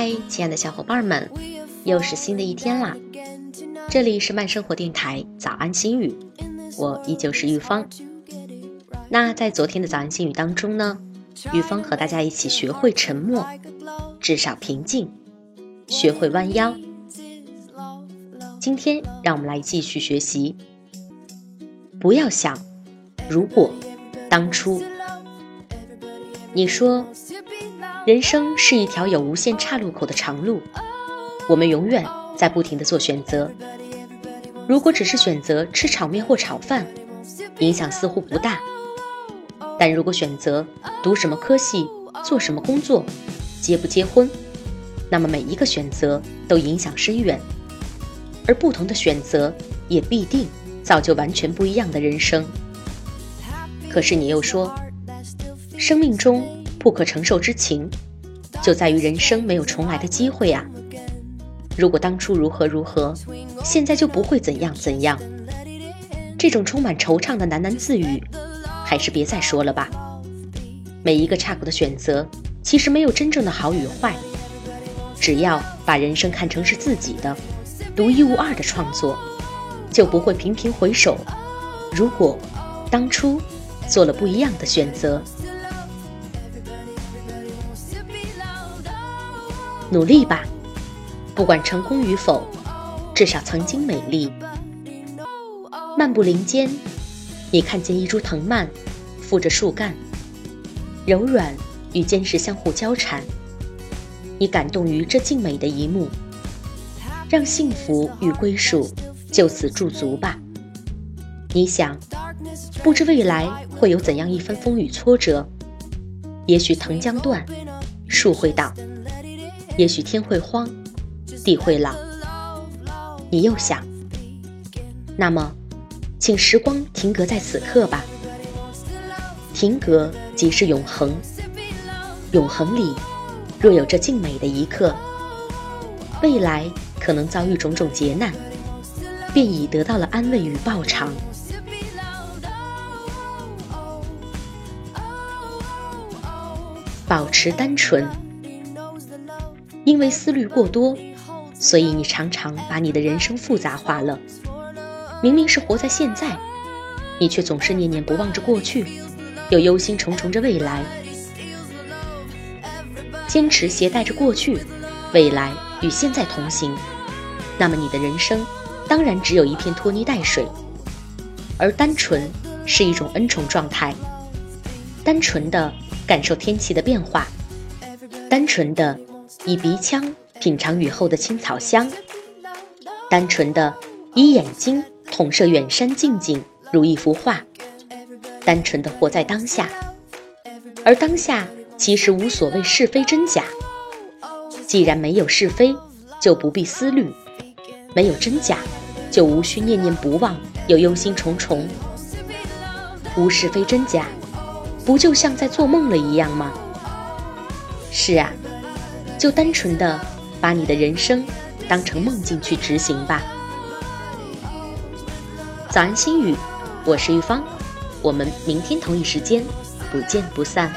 嗨亲爱的小伙伴们，又是新的一天啦！这里是慢生活电台早安心语，我依旧是玉芳。那在昨天的早安心语当中呢，玉芳和大家一起学会沉默，至少平静，学会弯腰。今天让我们来继续学习，不要想如果当初。你说。人生是一条有无限岔路口的长路，我们永远在不停的做选择。如果只是选择吃炒面或炒饭，影响似乎不大；但如果选择读什么科系、做什么工作、结不结婚，那么每一个选择都影响深远。而不同的选择也必定造就完全不一样的人生。可是你又说，生命中。不可承受之情，就在于人生没有重来的机会啊！如果当初如何如何，现在就不会怎样怎样。这种充满惆怅的喃喃自语，还是别再说了吧。每一个岔口的选择，其实没有真正的好与坏。只要把人生看成是自己的、独一无二的创作，就不会频频回首。如果当初做了不一样的选择。努力吧，不管成功与否，至少曾经美丽。漫步林间，你看见一株藤蔓，附着树干，柔软与坚实相互交缠。你感动于这静美的一幕，让幸福与归属就此驻足吧。你想，不知未来会有怎样一番风雨挫折，也许藤将断，树会倒。也许天会荒，地会老。你又想，那么，请时光停格在此刻吧。停格即是永恒，永恒里若有这静美的一刻，未来可能遭遇种种劫难，便已得到了安慰与报偿。保持单纯。因为思虑过多，所以你常常把你的人生复杂化了。明明是活在现在，你却总是念念不忘着过去，又忧心忡忡着未来。坚持携带着过去、未来与现在同行，那么你的人生当然只有一片拖泥带水。而单纯是一种恩宠状态，单纯的感受天气的变化，单纯的。以鼻腔品尝雨后的青草香，单纯的以眼睛统摄远山近景如一幅画，单纯的活在当下，而当下其实无所谓是非真假。既然没有是非，就不必思虑；没有真假，就无需念念不忘又忧心忡忡。无是非真假，不就像在做梦了一样吗？是啊。就单纯的把你的人生当成梦境去执行吧。早安心语，我是玉芳，我们明天同一时间不见不散。